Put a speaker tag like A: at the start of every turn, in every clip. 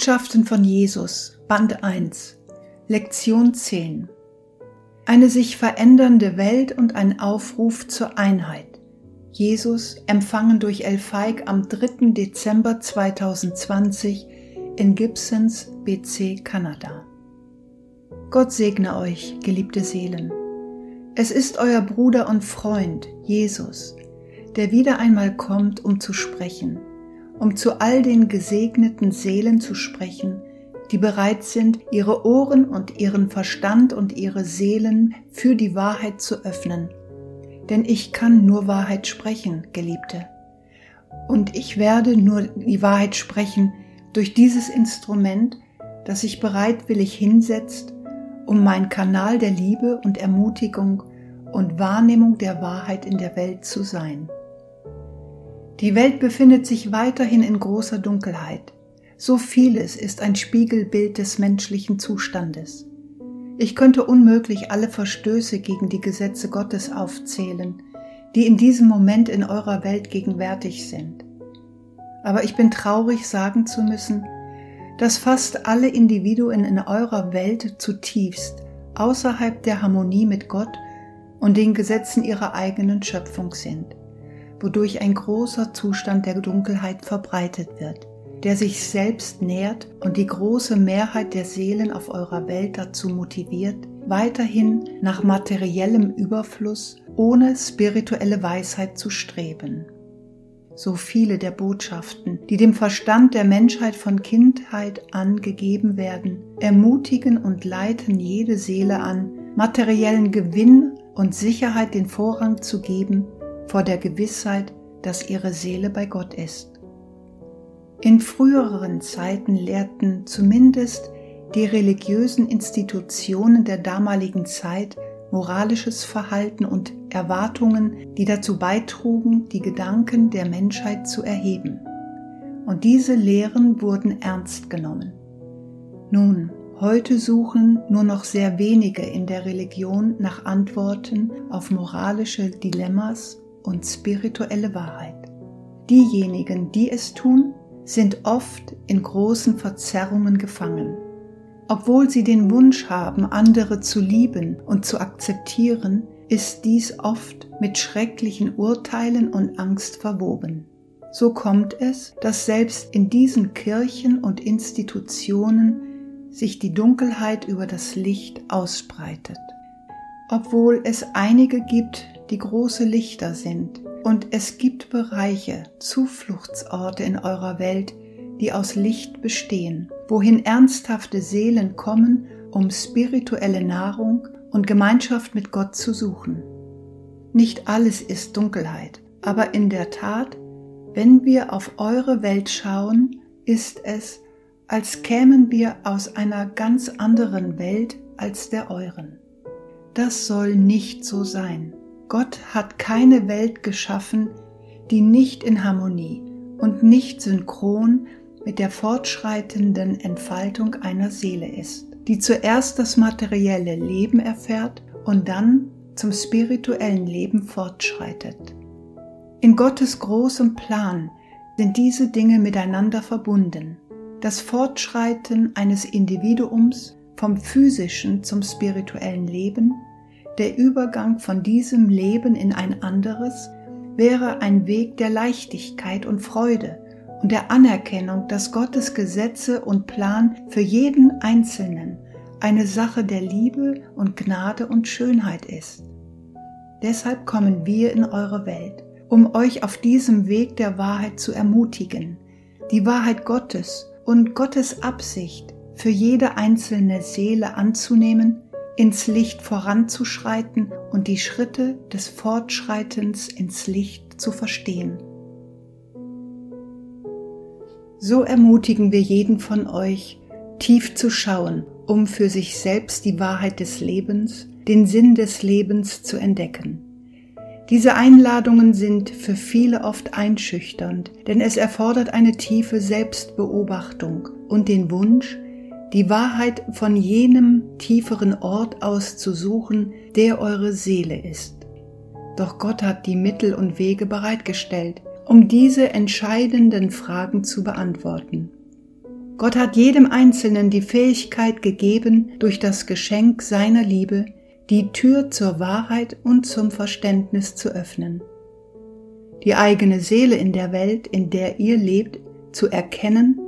A: Botschaften von Jesus, Band 1, Lektion 10. Eine sich verändernde Welt und ein Aufruf zur Einheit. Jesus, empfangen durch El Feig am 3. Dezember 2020 in Gibsons, BC, Kanada. Gott segne euch, geliebte Seelen. Es ist euer Bruder und Freund, Jesus, der wieder einmal kommt, um zu sprechen, um zu all den gesegneten Seelen zu sprechen, die bereit sind, ihre Ohren und ihren Verstand und ihre Seelen für die Wahrheit zu öffnen. Denn ich kann nur Wahrheit sprechen, Geliebte. Und ich werde nur die Wahrheit sprechen durch dieses Instrument, das sich bereitwillig hinsetzt, um mein Kanal der Liebe und Ermutigung und Wahrnehmung der Wahrheit in der Welt zu sein. Die Welt befindet sich weiterhin in großer Dunkelheit. So vieles ist ein Spiegelbild des menschlichen Zustandes. Ich könnte unmöglich alle Verstöße gegen die Gesetze Gottes aufzählen, die in diesem Moment in eurer Welt gegenwärtig sind. Aber ich bin traurig sagen zu müssen, dass fast alle Individuen in eurer Welt zutiefst außerhalb der Harmonie mit Gott und den Gesetzen ihrer eigenen Schöpfung sind, wodurch ein großer Zustand der Dunkelheit verbreitet wird, der sich selbst nährt und die große Mehrheit der Seelen auf eurer Welt dazu motiviert, weiterhin nach materiellem Überfluss ohne spirituelle Weisheit zu streben. So viele der Botschaften, die dem Verstand der Menschheit von Kindheit an gegeben werden, ermutigen und leiten jede Seele an, materiellen Gewinn und Sicherheit den Vorrang zu geben vor der Gewissheit, dass ihre Seele bei Gott ist. In früheren Zeiten lehrten zumindest die religiösen Institutionen der damaligen Zeit moralisches Verhalten und Erwartungen, die dazu beitrugen, die Gedanken der Menschheit zu erheben. Und diese Lehren wurden ernst genommen. Nun, Heute suchen nur noch sehr wenige in der Religion nach Antworten auf moralische Dilemmas und spirituelle Wahrheit. Diejenigen, die es tun, sind oft in großen Verzerrungen gefangen. Obwohl sie den Wunsch haben, andere zu lieben und zu akzeptieren, ist dies oft mit schrecklichen Urteilen und Angst verwoben. So kommt es, dass selbst in diesen Kirchen und Institutionen sich die Dunkelheit über das Licht ausbreitet. Obwohl es einige gibt, die große Lichter sind, und es gibt Bereiche, Zufluchtsorte in eurer Welt, die aus Licht bestehen, wohin ernsthafte Seelen kommen, um spirituelle Nahrung und Gemeinschaft mit Gott zu suchen. Nicht alles ist Dunkelheit, aber in der Tat, wenn wir auf eure Welt schauen, ist es, als kämen wir aus einer ganz anderen Welt als der euren. Das soll nicht so sein. Gott hat keine Welt geschaffen, die nicht in Harmonie und nicht synchron mit der fortschreitenden Entfaltung einer Seele ist, die zuerst das materielle Leben erfährt und dann zum spirituellen Leben fortschreitet. In Gottes großem Plan sind diese Dinge miteinander verbunden das Fortschreiten eines Individuums vom physischen zum spirituellen Leben, der Übergang von diesem Leben in ein anderes, wäre ein Weg der Leichtigkeit und Freude und der Anerkennung, dass Gottes Gesetze und Plan für jeden Einzelnen eine Sache der Liebe und Gnade und Schönheit ist. Deshalb kommen wir in eure Welt, um euch auf diesem Weg der Wahrheit zu ermutigen, die Wahrheit Gottes und Gottes Absicht für jede einzelne Seele anzunehmen, ins Licht voranzuschreiten und die Schritte des Fortschreitens ins Licht zu verstehen. So ermutigen wir jeden von euch, tief zu schauen, um für sich selbst die Wahrheit des Lebens, den Sinn des Lebens zu entdecken. Diese Einladungen sind für viele oft einschüchternd, denn es erfordert eine tiefe Selbstbeobachtung und den Wunsch, die Wahrheit von jenem tieferen Ort aus zu suchen, der eure Seele ist. Doch Gott hat die Mittel und Wege bereitgestellt, um diese entscheidenden Fragen zu beantworten. Gott hat jedem Einzelnen die Fähigkeit gegeben, durch das Geschenk seiner Liebe die Tür zur Wahrheit und zum Verständnis zu öffnen. Die eigene Seele in der Welt, in der ihr lebt, zu erkennen,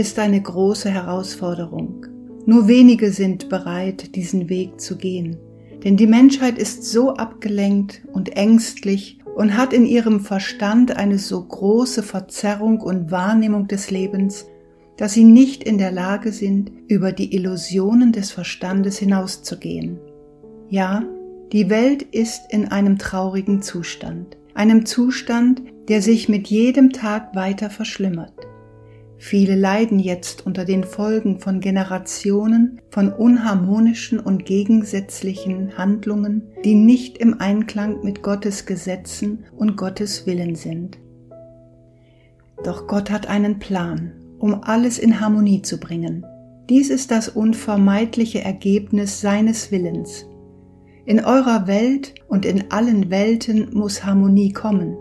A: ist eine große Herausforderung. Nur wenige sind bereit, diesen Weg zu gehen. Denn die Menschheit ist so abgelenkt und ängstlich und hat in ihrem Verstand eine so große Verzerrung und Wahrnehmung des Lebens, dass sie nicht in der Lage sind, über die Illusionen des Verstandes hinauszugehen. Ja, die Welt ist in einem traurigen Zustand, einem Zustand, der sich mit jedem Tag weiter verschlimmert. Viele leiden jetzt unter den Folgen von Generationen von unharmonischen und gegensätzlichen Handlungen, die nicht im Einklang mit Gottes Gesetzen und Gottes Willen sind. Doch Gott hat einen Plan, um alles in Harmonie zu bringen. Dies ist das unvermeidliche Ergebnis seines Willens. In eurer Welt und in allen Welten muss Harmonie kommen.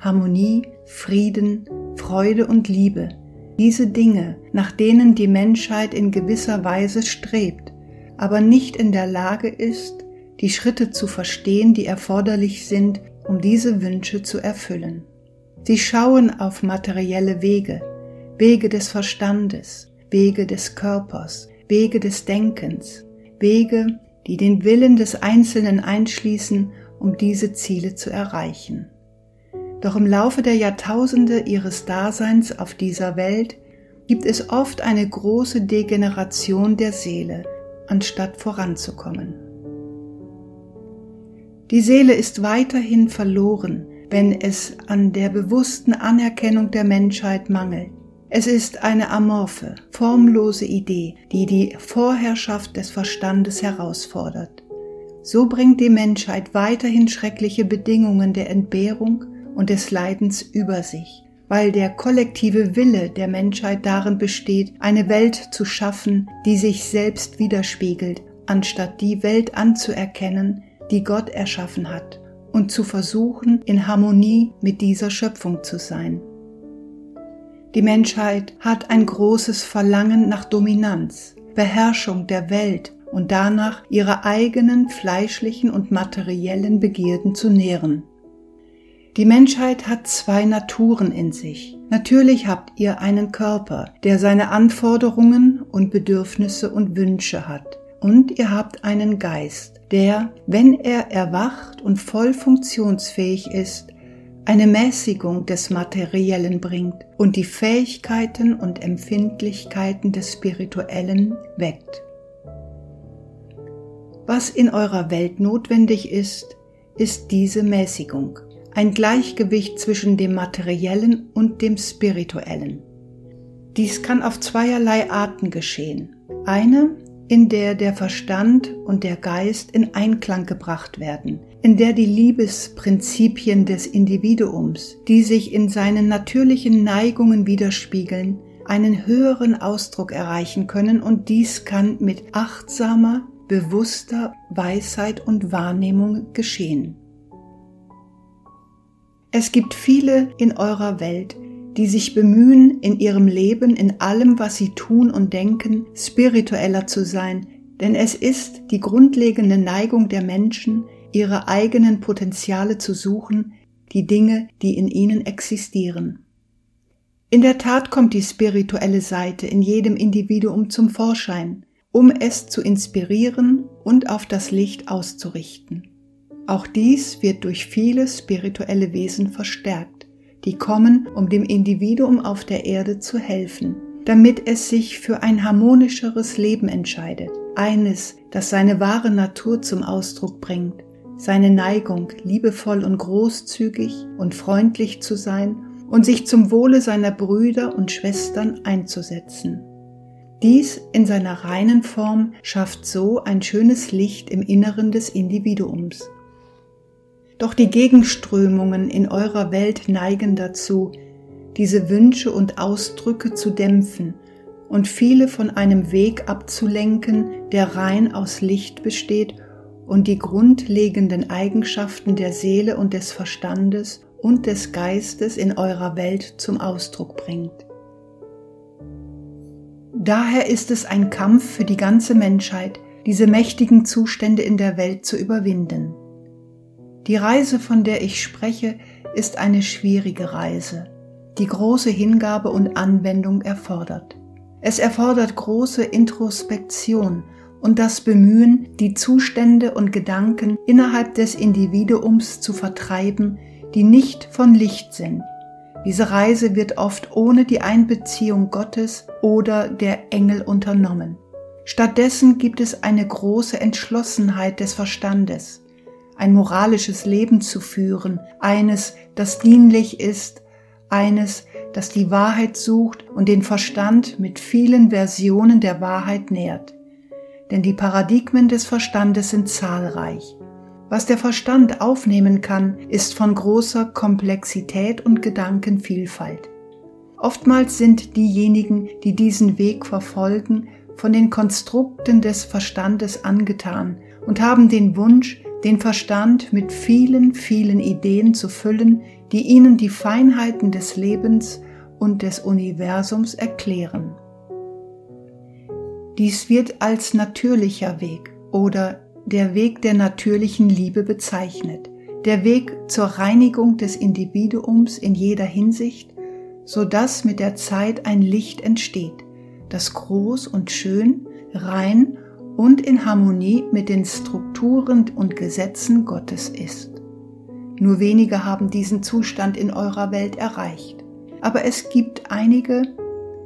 A: Harmonie, Frieden, Freude und Liebe diese Dinge, nach denen die Menschheit in gewisser Weise strebt, aber nicht in der Lage ist, die Schritte zu verstehen, die erforderlich sind, um diese Wünsche zu erfüllen. Sie schauen auf materielle Wege, Wege des Verstandes, Wege des Körpers, Wege des Denkens, Wege, die den Willen des Einzelnen einschließen, um diese Ziele zu erreichen. Doch im Laufe der Jahrtausende ihres Daseins auf dieser Welt gibt es oft eine große Degeneration der Seele, anstatt voranzukommen. Die Seele ist weiterhin verloren, wenn es an der bewussten Anerkennung der Menschheit mangelt. Es ist eine amorphe, formlose Idee, die die Vorherrschaft des Verstandes herausfordert. So bringt die Menschheit weiterhin schreckliche Bedingungen der Entbehrung und des Leidens über sich, weil der kollektive Wille der Menschheit darin besteht, eine Welt zu schaffen, die sich selbst widerspiegelt, anstatt die Welt anzuerkennen, die Gott erschaffen hat, und zu versuchen, in Harmonie mit dieser Schöpfung zu sein. Die Menschheit hat ein großes Verlangen nach Dominanz, Beherrschung der Welt und danach ihre eigenen fleischlichen und materiellen Begierden zu nähren. Die Menschheit hat zwei Naturen in sich. Natürlich habt ihr einen Körper, der seine Anforderungen und Bedürfnisse und Wünsche hat. Und ihr habt einen Geist, der, wenn er erwacht und voll funktionsfähig ist, eine Mäßigung des Materiellen bringt und die Fähigkeiten und Empfindlichkeiten des Spirituellen weckt. Was in eurer Welt notwendig ist, ist diese Mäßigung ein Gleichgewicht zwischen dem Materiellen und dem Spirituellen. Dies kann auf zweierlei Arten geschehen. Eine, in der der Verstand und der Geist in Einklang gebracht werden, in der die Liebesprinzipien des Individuums, die sich in seinen natürlichen Neigungen widerspiegeln, einen höheren Ausdruck erreichen können und dies kann mit achtsamer, bewusster Weisheit und Wahrnehmung geschehen. Es gibt viele in eurer Welt, die sich bemühen, in ihrem Leben, in allem, was sie tun und denken, spiritueller zu sein, denn es ist die grundlegende Neigung der Menschen, ihre eigenen Potenziale zu suchen, die Dinge, die in ihnen existieren. In der Tat kommt die spirituelle Seite in jedem Individuum zum Vorschein, um es zu inspirieren und auf das Licht auszurichten. Auch dies wird durch viele spirituelle Wesen verstärkt, die kommen, um dem Individuum auf der Erde zu helfen, damit es sich für ein harmonischeres Leben entscheidet, eines, das seine wahre Natur zum Ausdruck bringt, seine Neigung, liebevoll und großzügig und freundlich zu sein und sich zum Wohle seiner Brüder und Schwestern einzusetzen. Dies in seiner reinen Form schafft so ein schönes Licht im Inneren des Individuums. Doch die Gegenströmungen in eurer Welt neigen dazu, diese Wünsche und Ausdrücke zu dämpfen und viele von einem Weg abzulenken, der rein aus Licht besteht und die grundlegenden Eigenschaften der Seele und des Verstandes und des Geistes in eurer Welt zum Ausdruck bringt. daher ist es ein Kampf für die ganze Menschheit, diese mächtigen Zustände in der Welt zu überwinden. Die Reise, von der ich spreche, ist eine schwierige Reise, die große Hingabe und Anwendung erfordert. Es erfordert große Introspektion und das Bemühen, die Zustände und Gedanken innerhalb des Individuums zu vertreiben, die nicht von Licht sind. Diese Reise wird oft ohne die Einbeziehung Gottes oder der Engel unternommen. Stattdessen gibt es eine große Entschlossenheit des Verstandes, ein moralisches Leben zu führen, eines, das dienlich ist, eines, das die Wahrheit sucht und den Verstand mit vielen Versionen der Wahrheit nährt. Denn die Paradigmen des Verstandes sind zahlreich. Was der Verstand aufnehmen kann, ist von großer Komplexität und Gedankenvielfalt. Oftmals sind diejenigen, die diesen Weg verfolgen, von den Konstrukten des Verstandes angetan und haben den Wunsch, den Verstand mit vielen, vielen Ideen zu füllen, die ihnen die Feinheiten des Lebens und des Universums erklären. Dies wird als natürlicher Weg oder der Weg der natürlichen Liebe bezeichnet, der Weg zur Reinigung des Individuums in jeder Hinsicht, so dass mit der Zeit ein Licht entsteht, das groß und schön, rein und in Harmonie mit den Strukturen und Gesetzen Gottes ist. Nur wenige haben diesen Zustand in eurer Welt erreicht, aber es gibt einige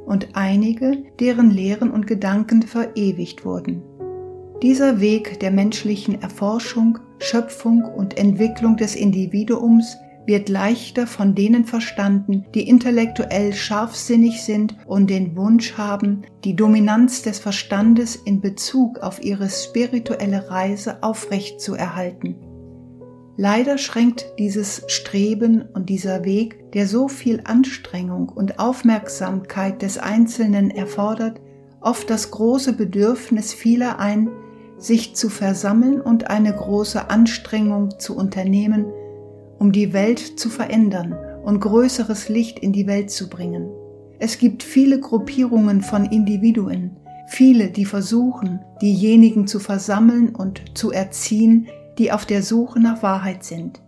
A: und einige, deren Lehren und Gedanken verewigt wurden. Dieser Weg der menschlichen Erforschung, Schöpfung und Entwicklung des Individuums wird leichter von denen verstanden, die intellektuell scharfsinnig sind und den Wunsch haben, die Dominanz des Verstandes in Bezug auf ihre spirituelle Reise aufrechtzuerhalten. Leider schränkt dieses Streben und dieser Weg, der so viel Anstrengung und Aufmerksamkeit des Einzelnen erfordert, oft das große Bedürfnis vieler ein, sich zu versammeln und eine große Anstrengung zu unternehmen, um die Welt zu verändern und größeres Licht in die Welt zu bringen. Es gibt viele Gruppierungen von Individuen, viele, die versuchen, diejenigen zu versammeln und zu erziehen, die auf der Suche nach Wahrheit sind.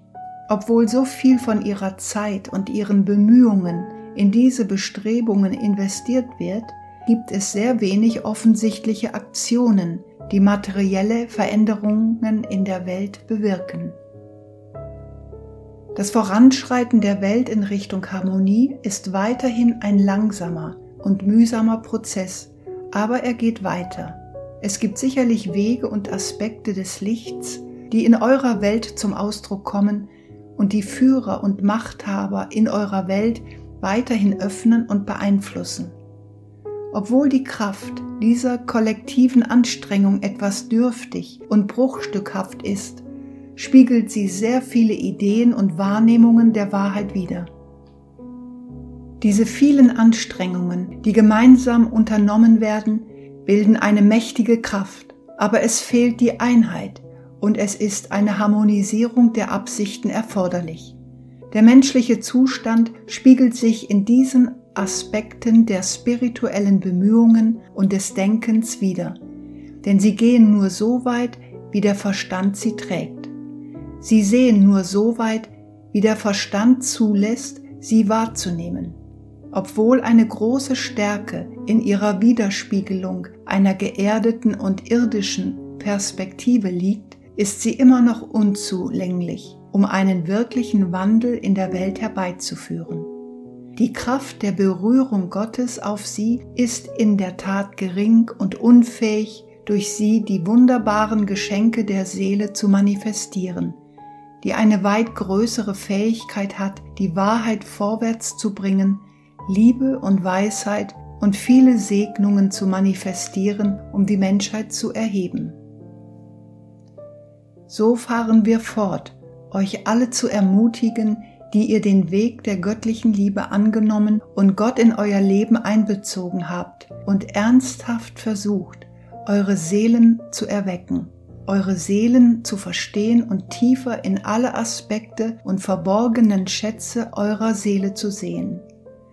A: Obwohl so viel von ihrer Zeit und ihren Bemühungen in diese Bestrebungen investiert wird, gibt es sehr wenig offensichtliche Aktionen, die materielle Veränderungen in der Welt bewirken. Das Voranschreiten der Welt in Richtung Harmonie ist weiterhin ein langsamer und mühsamer Prozess, aber er geht weiter. Es gibt sicherlich Wege und Aspekte des Lichts, die in eurer Welt zum Ausdruck kommen und die Führer und Machthaber in eurer Welt weiterhin öffnen und beeinflussen. Obwohl die Kraft dieser kollektiven Anstrengung etwas dürftig und bruchstückhaft ist, spiegelt sie sehr viele Ideen und Wahrnehmungen der Wahrheit wider. Diese vielen Anstrengungen, die gemeinsam unternommen werden, bilden eine mächtige Kraft, aber es fehlt die Einheit und es ist eine Harmonisierung der Absichten erforderlich. Der menschliche Zustand spiegelt sich in diesen Aspekten der spirituellen Bemühungen und des Denkens wider, denn sie gehen nur so weit, wie der Verstand sie trägt. Sie sehen nur so weit, wie der Verstand zulässt, sie wahrzunehmen. Obwohl eine große Stärke in ihrer Widerspiegelung einer geerdeten und irdischen Perspektive liegt, ist sie immer noch unzulänglich, um einen wirklichen Wandel in der Welt herbeizuführen. Die Kraft der Berührung Gottes auf sie ist in der Tat gering und unfähig, durch sie die wunderbaren Geschenke der Seele zu manifestieren, die eine weit größere Fähigkeit hat, die Wahrheit vorwärts zu bringen, Liebe und Weisheit und viele Segnungen zu manifestieren, um die Menschheit zu erheben. So fahren wir fort, euch alle zu ermutigen, die ihr den Weg der göttlichen Liebe angenommen und Gott in euer Leben einbezogen habt und ernsthaft versucht, eure Seelen zu erwecken, eure Seelen zu verstehen und tiefer in alle Aspekte und verborgenen Schätze eurer Seele zu sehen.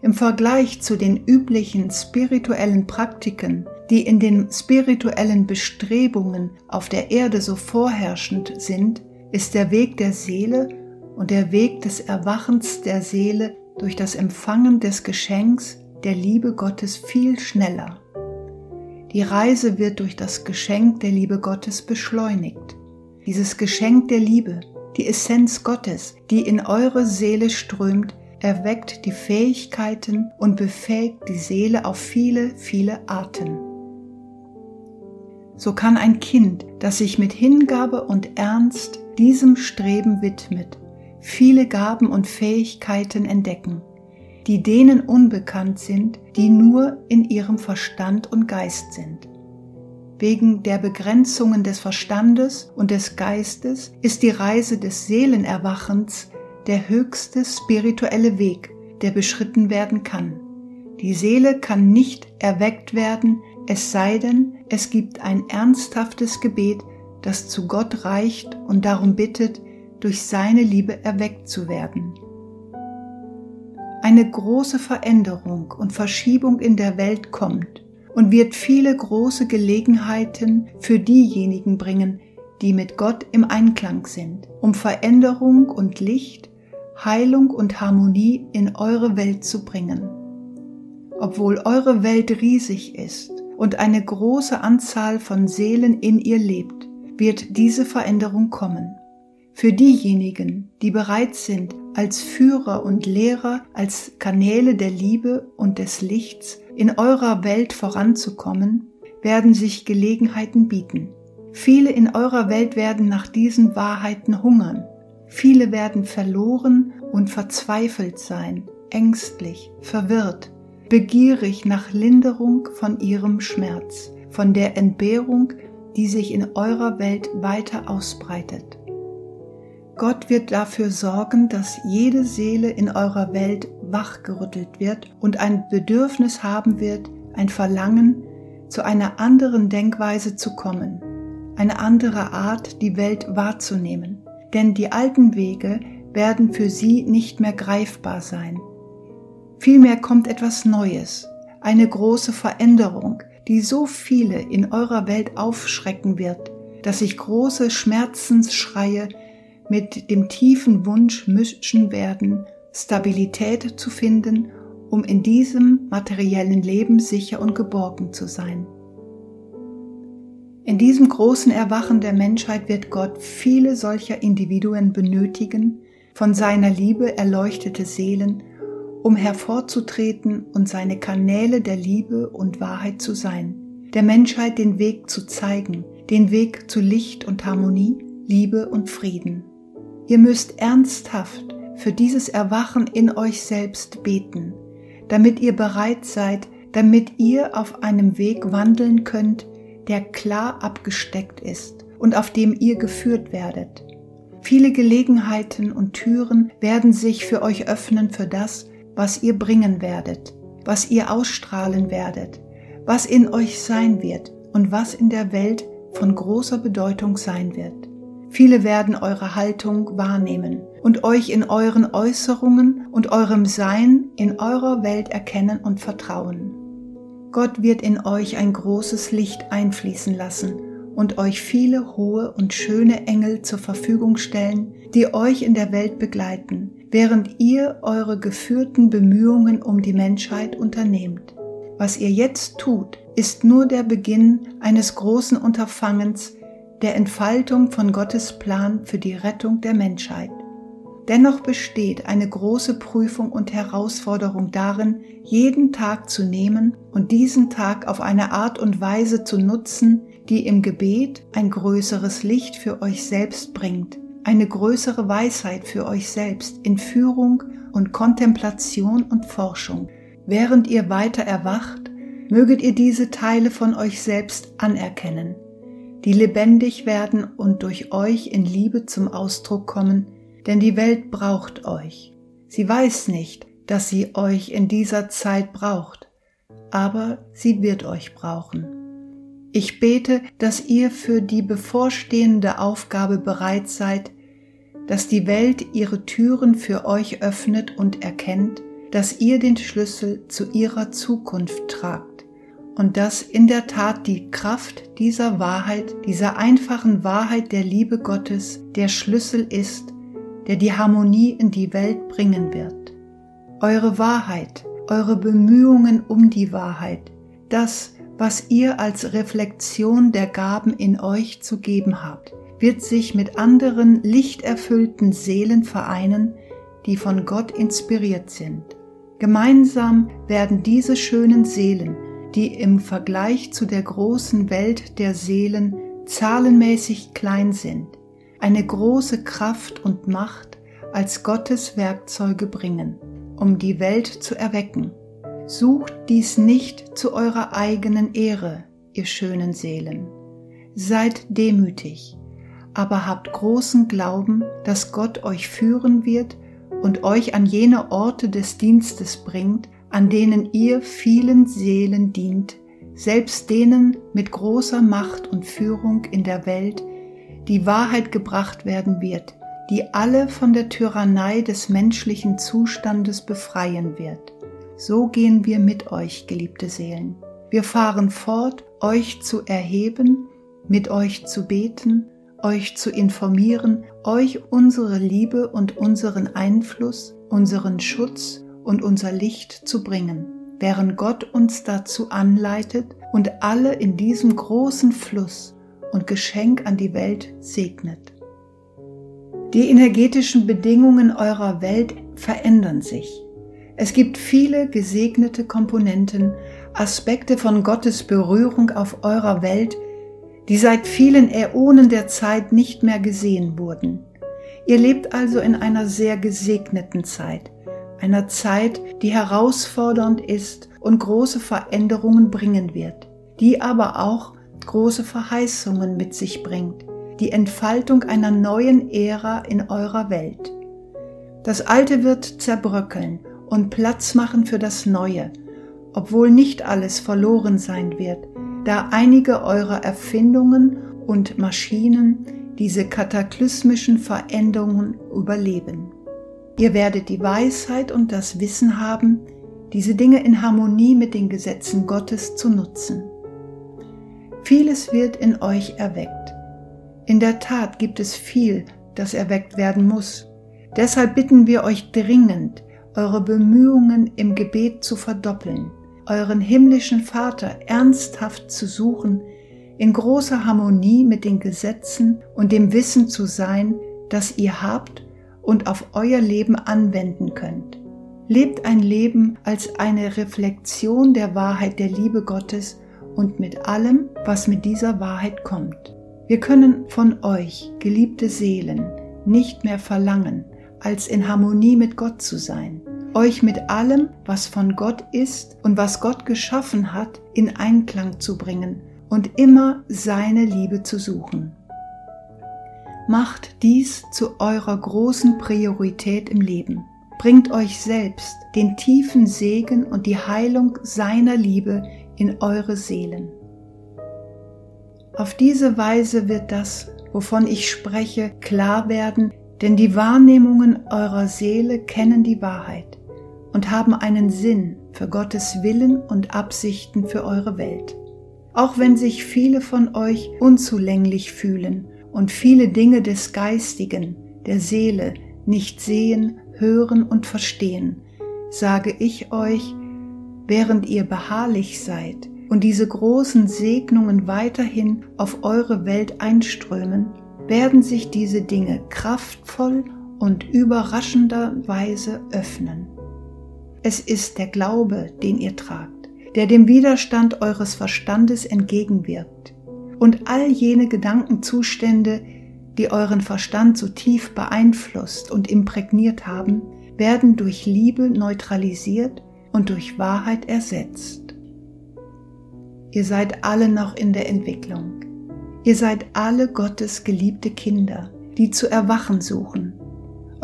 A: im Vergleich zu den üblichen spirituellen Praktiken, die in den spirituellen Bestrebungen auf der Erde so vorherrschend sind, ist der Weg der Seele und der Weg des Erwachens der Seele durch das Empfangen des Geschenks der Liebe Gottes viel schneller. Die Reise wird durch das Geschenk der Liebe Gottes beschleunigt. Dieses Geschenk der Liebe, die Essenz Gottes, die in eure Seele strömt, erweckt die Fähigkeiten und befähigt die Seele auf viele, viele Arten. So kann ein Kind, das sich mit Hingabe und Ernst diesem Streben widmet, viele Gaben und Fähigkeiten entdecken, die denen unbekannt sind, die nur in ihrem Verstand und Geist sind. Wegen der Begrenzungen des Verstandes und des Geistes ist die Reise des Seelenerwachens der höchste spirituelle Weg, der beschritten werden kann. Die Seele kann nicht erweckt werden, es sei denn, es gibt ein ernsthaftes Gebet, das zu Gott reicht und darum bittet, durch seine Liebe erweckt zu werden. Eine große Veränderung und Verschiebung in der Welt kommt und wird viele große Gelegenheiten für diejenigen bringen, die mit Gott im Einklang sind, um Veränderung und Licht, Heilung und Harmonie in eure Welt zu bringen. Obwohl eure Welt riesig ist und eine große Anzahl von Seelen in ihr lebt, wird diese Veränderung kommen. Für diejenigen, die bereit sind, als Führer und Lehrer, als Kanäle der Liebe und des Lichts in eurer Welt voranzukommen, werden sich Gelegenheiten bieten. Viele in eurer Welt werden nach diesen Wahrheiten hungern. Viele werden verloren und verzweifelt sein, ängstlich, verwirrt, begierig nach Linderung von ihrem Schmerz, von der Entbehrung, die sich in eurer Welt weiter ausbreitet. Gott wird dafür sorgen, dass jede Seele in eurer Welt wachgerüttelt wird und ein Bedürfnis haben wird, ein Verlangen, zu einer anderen Denkweise zu kommen, eine andere Art, die Welt wahrzunehmen. Denn die alten Wege werden für sie nicht mehr greifbar sein. Vielmehr kommt etwas Neues, eine große Veränderung, die so viele in eurer Welt aufschrecken wird, dass sich große Schmerzensschreie mit dem tiefen Wunsch mischen werden, Stabilität zu finden, um in diesem materiellen Leben sicher und geborgen zu sein. In diesem großen Erwachen der Menschheit wird Gott viele solcher Individuen benötigen, von seiner Liebe erleuchtete Seelen, um hervorzutreten und seine Kanäle der Liebe und Wahrheit zu sein, der Menschheit den Weg zu zeigen, den Weg zu Licht und Harmonie, Liebe und Frieden. Ihr müsst ernsthaft für dieses Erwachen in euch selbst beten, damit ihr bereit seid, damit ihr auf einem Weg wandeln könnt, der klar abgesteckt ist und auf dem ihr geführt werdet. Viele Gelegenheiten und Türen werden sich für euch öffnen für das, was ihr bringen werdet, was ihr ausstrahlen werdet, was in euch sein wird und was in der Welt von großer Bedeutung sein wird. Viele werden eure Haltung wahrnehmen und euch in euren Äußerungen und eurem Sein in eurer Welt erkennen und vertrauen. Gott wird in euch ein großes Licht einfließen lassen und euch viele hohe und schöne Engel zur Verfügung stellen, die euch in der Welt begleiten, während ihr eure geführten Bemühungen um die Menschheit unternehmt. Was ihr jetzt tut, ist nur der Beginn eines großen Unterfangens, der Entfaltung von Gottes Plan für die Rettung der Menschheit. Dennoch besteht eine große Prüfung und Herausforderung darin, jeden Tag zu nehmen und diesen Tag auf eine Art und Weise zu nutzen, die im Gebet ein größeres Licht für euch selbst bringt, eine größere Weisheit für euch selbst in Führung und Kontemplation und Forschung. Während ihr weiter erwacht, möget ihr diese Teile von euch selbst anerkennen die lebendig werden und durch euch in Liebe zum Ausdruck kommen, denn die Welt braucht euch. Sie weiß nicht, dass sie euch in dieser Zeit braucht, aber sie wird euch brauchen. Ich bete, dass ihr für die bevorstehende Aufgabe bereit seid, dass die Welt ihre Türen für euch öffnet und erkennt, dass ihr den Schlüssel zu ihrer Zukunft tragt und dass in der Tat die Kraft dieser Wahrheit, dieser einfachen Wahrheit der Liebe Gottes der Schlüssel ist, der die Harmonie in die Welt bringen wird. Eure Wahrheit, eure Bemühungen um die Wahrheit, das, was ihr als Reflexion der Gaben in euch zu geben habt, wird sich mit anderen lichterfüllten Seelen vereinen, die von Gott inspiriert sind. Gemeinsam werden diese schönen Seelen, die im Vergleich zu der großen Welt der Seelen zahlenmäßig klein sind, eine große Kraft und Macht als Gottes Werkzeuge bringen, um die Welt zu erwecken. Sucht dies nicht zu eurer eigenen Ehre, ihr schönen Seelen. Seid demütig, aber habt großen Glauben, dass Gott euch führen wird und euch an jene Orte des Dienstes bringt, an denen ihr vielen Seelen dient, selbst denen mit großer Macht und Führung in der Welt die Wahrheit gebracht werden wird, die alle von der Tyrannei des menschlichen Zustandes befreien wird. So gehen wir mit euch, geliebte Seelen. Wir fahren fort, euch zu erheben, mit euch zu beten, euch zu informieren, euch unsere Liebe und unseren Einfluss, unseren Schutz und unser Licht zu bringen, während Gott uns dazu anleitet und alle in diesem großen Fluss und Geschenk an die Welt segnet. Die energetischen Bedingungen eurer Welt verändern sich. Es gibt viele gesegnete Komponenten, Aspekte von Gottes Berührung auf eurer Welt, die seit vielen Äonen der Zeit nicht mehr gesehen wurden. Ihr lebt also in einer sehr gesegneten Zeit, einer Zeit, die herausfordernd ist und große Veränderungen bringen wird, die aber auch große Verheißungen mit sich bringt, die Entfaltung einer neuen Ära in eurer Welt. Das Alte wird zerbröckeln und Platz machen für das Neue, obwohl nicht alles verloren sein wird, da einige eurer Erfindungen und Maschinen diese kataklysmischen Veränderungen überleben. Ihr werdet die Weisheit und das Wissen haben, diese Dinge in Harmonie mit den Gesetzen Gottes zu nutzen. Vieles wird in euch erweckt. In der Tat gibt es viel, das erweckt werden muss. Deshalb bitten wir euch dringend, eure Bemühungen im Gebet zu verdoppeln euren himmlischen Vater ernsthaft zu suchen, in großer Harmonie mit den Gesetzen und dem Wissen zu sein, das ihr habt und auf euer Leben anwenden könnt. Lebt ein Leben als eine Reflexion der Wahrheit der Liebe Gottes und mit allem, was mit dieser Wahrheit kommt. Wir können von euch, geliebte Seelen, nicht mehr verlangen, als in Harmonie mit Gott zu sein euch mit allem, was von Gott ist und was Gott geschaffen hat, in Einklang zu bringen und immer seine Liebe zu suchen. Macht dies zu eurer großen Priorität im Leben. Bringt euch selbst den tiefen Segen und die Heilung seiner Liebe in eure Seelen. Auf diese Weise wird das, wovon ich spreche, klar werden, denn die Wahrnehmungen eurer Seele kennen die Wahrheit und haben einen Sinn für Gottes Willen und Absichten für eure Welt. Auch wenn sich viele von euch unzulänglich fühlen und viele Dinge des Geistigen, der Seele nicht sehen, hören und verstehen, sage ich euch, während ihr beharrlich seid und diese großen Segnungen weiterhin auf eure Welt einströmen, werden sich diese Dinge kraftvoll und überraschenderweise öffnen. Es ist der Glaube, den ihr tragt, der dem Widerstand eures Verstandes entgegenwirkt. Und all jene Gedankenzustände, die euren Verstand so tief beeinflusst und imprägniert haben, werden durch Liebe neutralisiert und durch Wahrheit ersetzt. Ihr seid alle noch in der Entwicklung. Ihr seid alle Gottes geliebte Kinder, die zu erwachen suchen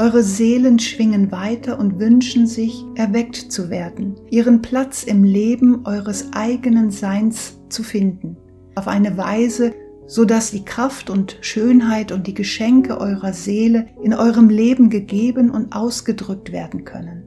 A: eure Seelen schwingen weiter und wünschen sich, erweckt zu werden, ihren Platz im Leben eures eigenen Seins zu finden, auf eine Weise, so dass die Kraft und Schönheit und die Geschenke eurer Seele in eurem Leben gegeben und ausgedrückt werden können.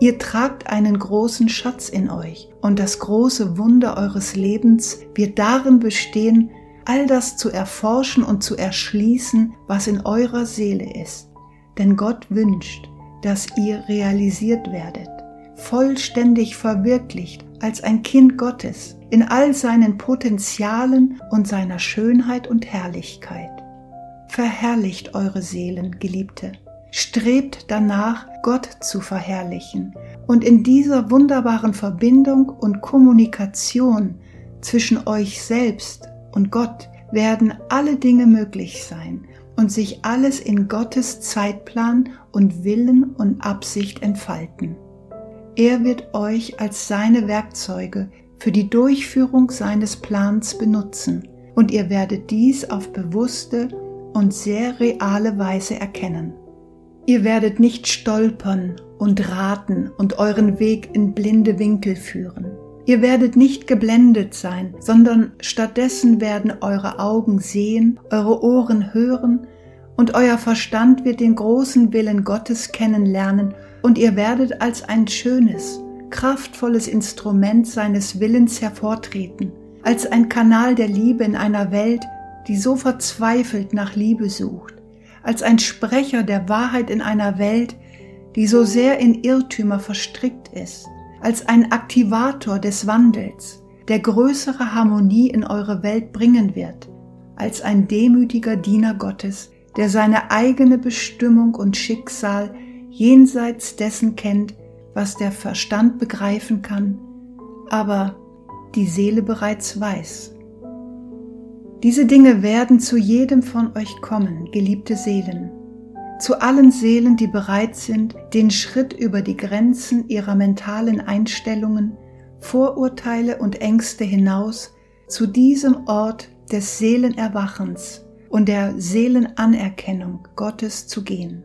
A: Ihr tragt einen großen Schatz in euch und das große Wunder eures Lebens wird darin bestehen, all das zu erforschen und zu erschließen, was in eurer Seele ist. Denn Gott wünscht, dass ihr realisiert werdet, vollständig verwirklicht als ein Kind Gottes in all seinen Potenzialen und seiner Schönheit und Herrlichkeit. Verherrlicht eure Seelen, Geliebte. Strebt danach, Gott zu verherrlichen und in dieser wunderbaren Verbindung und Kommunikation zwischen euch selbst und Gott werden alle Dinge möglich sein und sich alles in Gottes Zeitplan und Willen und Absicht entfalten. Er wird euch als seine Werkzeuge für die Durchführung seines Plans benutzen und ihr werdet dies auf bewusste und sehr reale Weise erkennen. Ihr werdet nicht stolpern und raten und euren Weg in blinde Winkel führen. Ihr werdet nicht geblendet sein, sondern stattdessen werden eure Augen sehen, eure Ohren hören und euer Verstand wird den großen Willen Gottes kennenlernen und ihr werdet als ein schönes, kraftvolles Instrument seines Willens hervortreten, als ein Kanal der Liebe in einer Welt, die so verzweifelt nach Liebe sucht, als ein Sprecher der Wahrheit in einer Welt, die so sehr in Irrtümer verstrickt ist, als ein Aktivator des Wandels, der größere Harmonie in eure Welt bringen wird, als ein demütiger Diener Gottes, der seine eigene Bestimmung und Schicksal jenseits dessen kennt, was der Verstand begreifen kann, aber die Seele bereits weiß. Diese Dinge werden zu jedem von euch kommen, geliebte Seelen, zu allen Seelen, die bereit sind, den Schritt über die Grenzen ihrer mentalen Einstellungen, Vorurteile und Ängste hinaus zu diesem Ort des Seelenerwachens und der Seelenanerkennung Gottes zu gehen.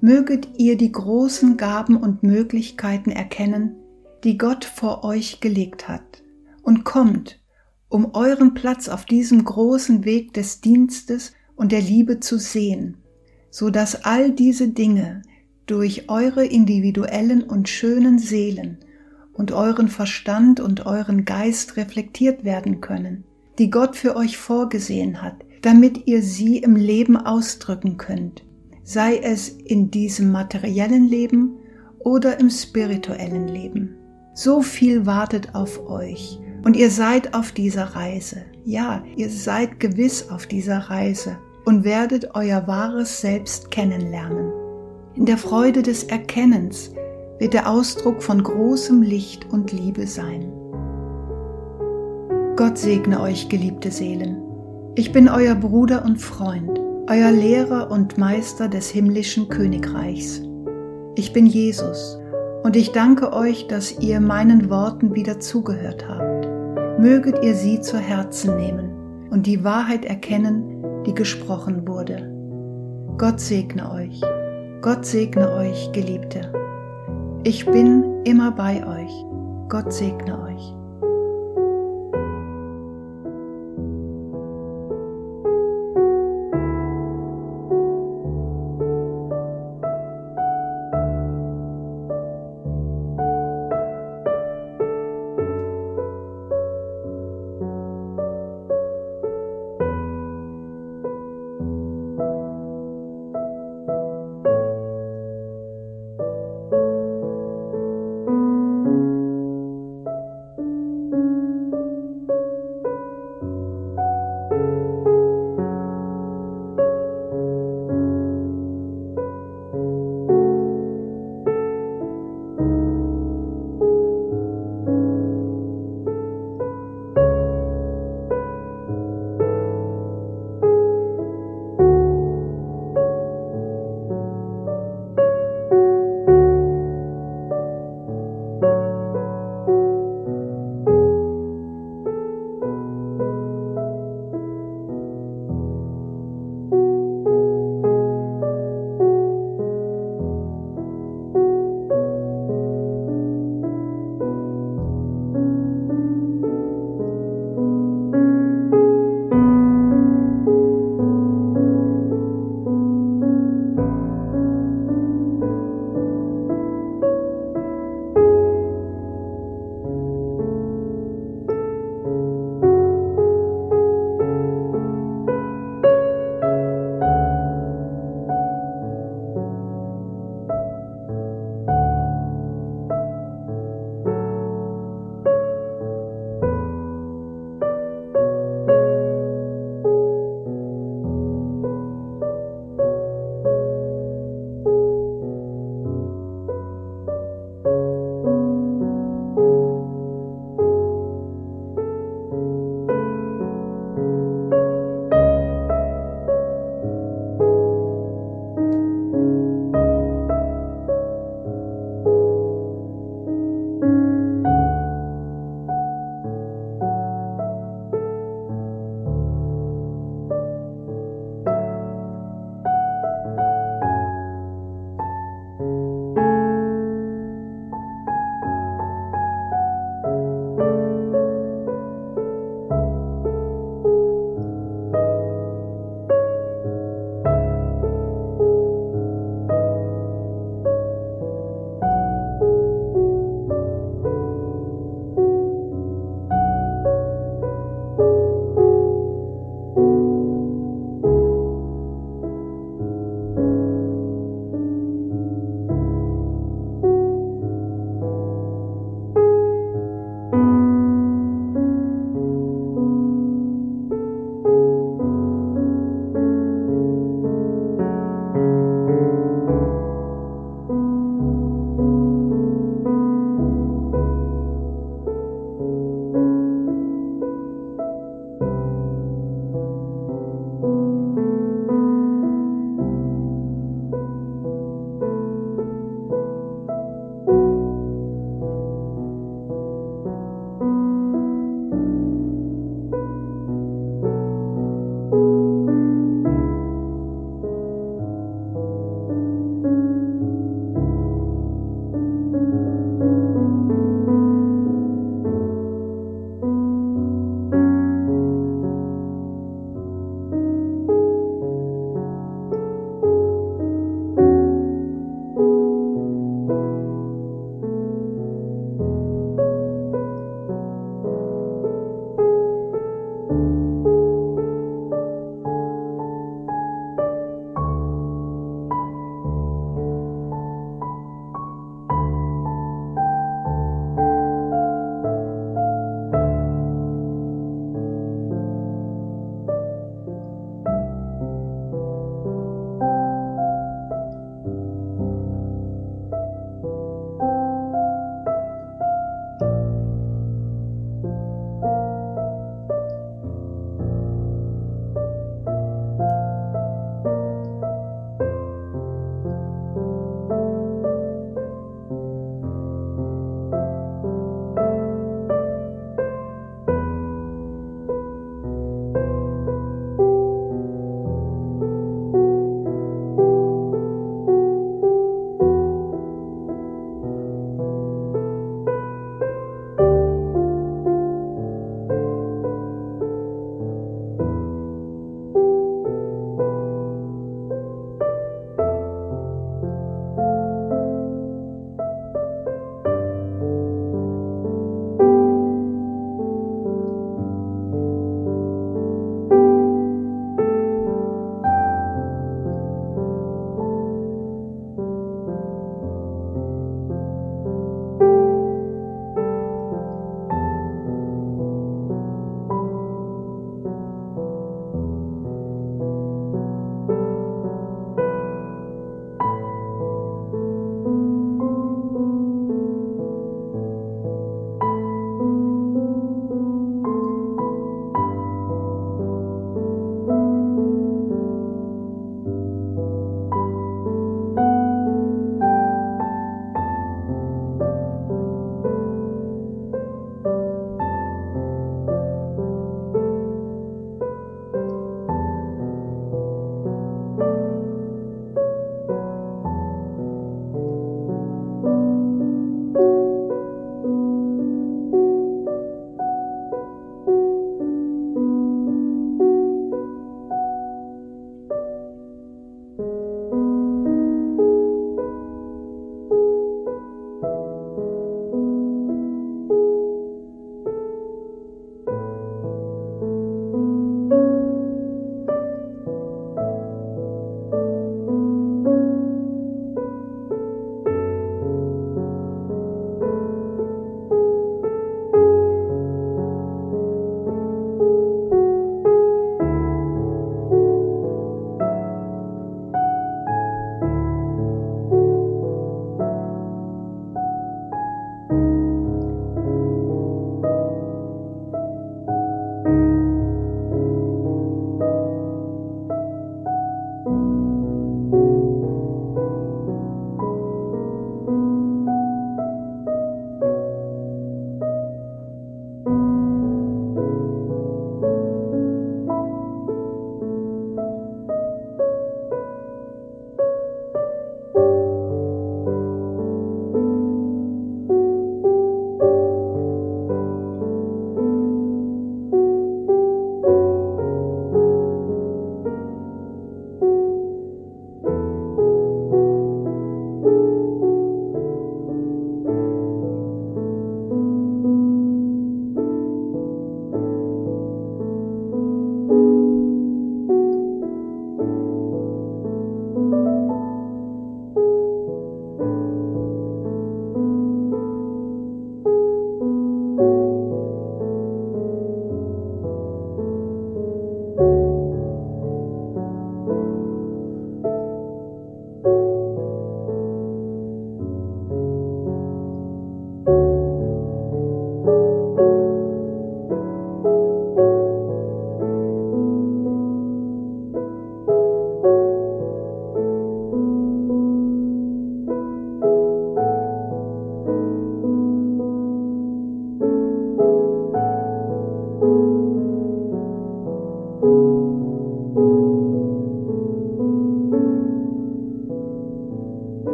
A: Möget ihr die großen Gaben und Möglichkeiten erkennen, die Gott vor euch gelegt hat, und kommt, um euren Platz auf diesem großen Weg des Dienstes und der Liebe zu sehen, so dass all diese Dinge durch eure individuellen und schönen Seelen und euren Verstand und euren Geist reflektiert werden können, die Gott für euch vorgesehen hat, damit ihr sie im Leben ausdrücken könnt, sei es in diesem materiellen Leben oder im spirituellen Leben. So viel wartet auf euch und ihr seid auf dieser Reise. Ja, ihr seid gewiss auf dieser Reise und werdet euer wahres Selbst kennenlernen. In der Freude des Erkennens wird der Ausdruck von großem Licht und Liebe sein. Gott segne euch, geliebte Seelen. Ich bin euer Bruder und Freund, euer Lehrer und Meister des himmlischen Königreichs. Ich bin Jesus und ich danke euch, dass ihr meinen Worten wieder zugehört habt. Möget ihr sie zu Herzen nehmen und die Wahrheit erkennen, die gesprochen wurde. Gott segne euch, Gott segne euch, Geliebte. Ich bin immer bei euch. Gott segne euch.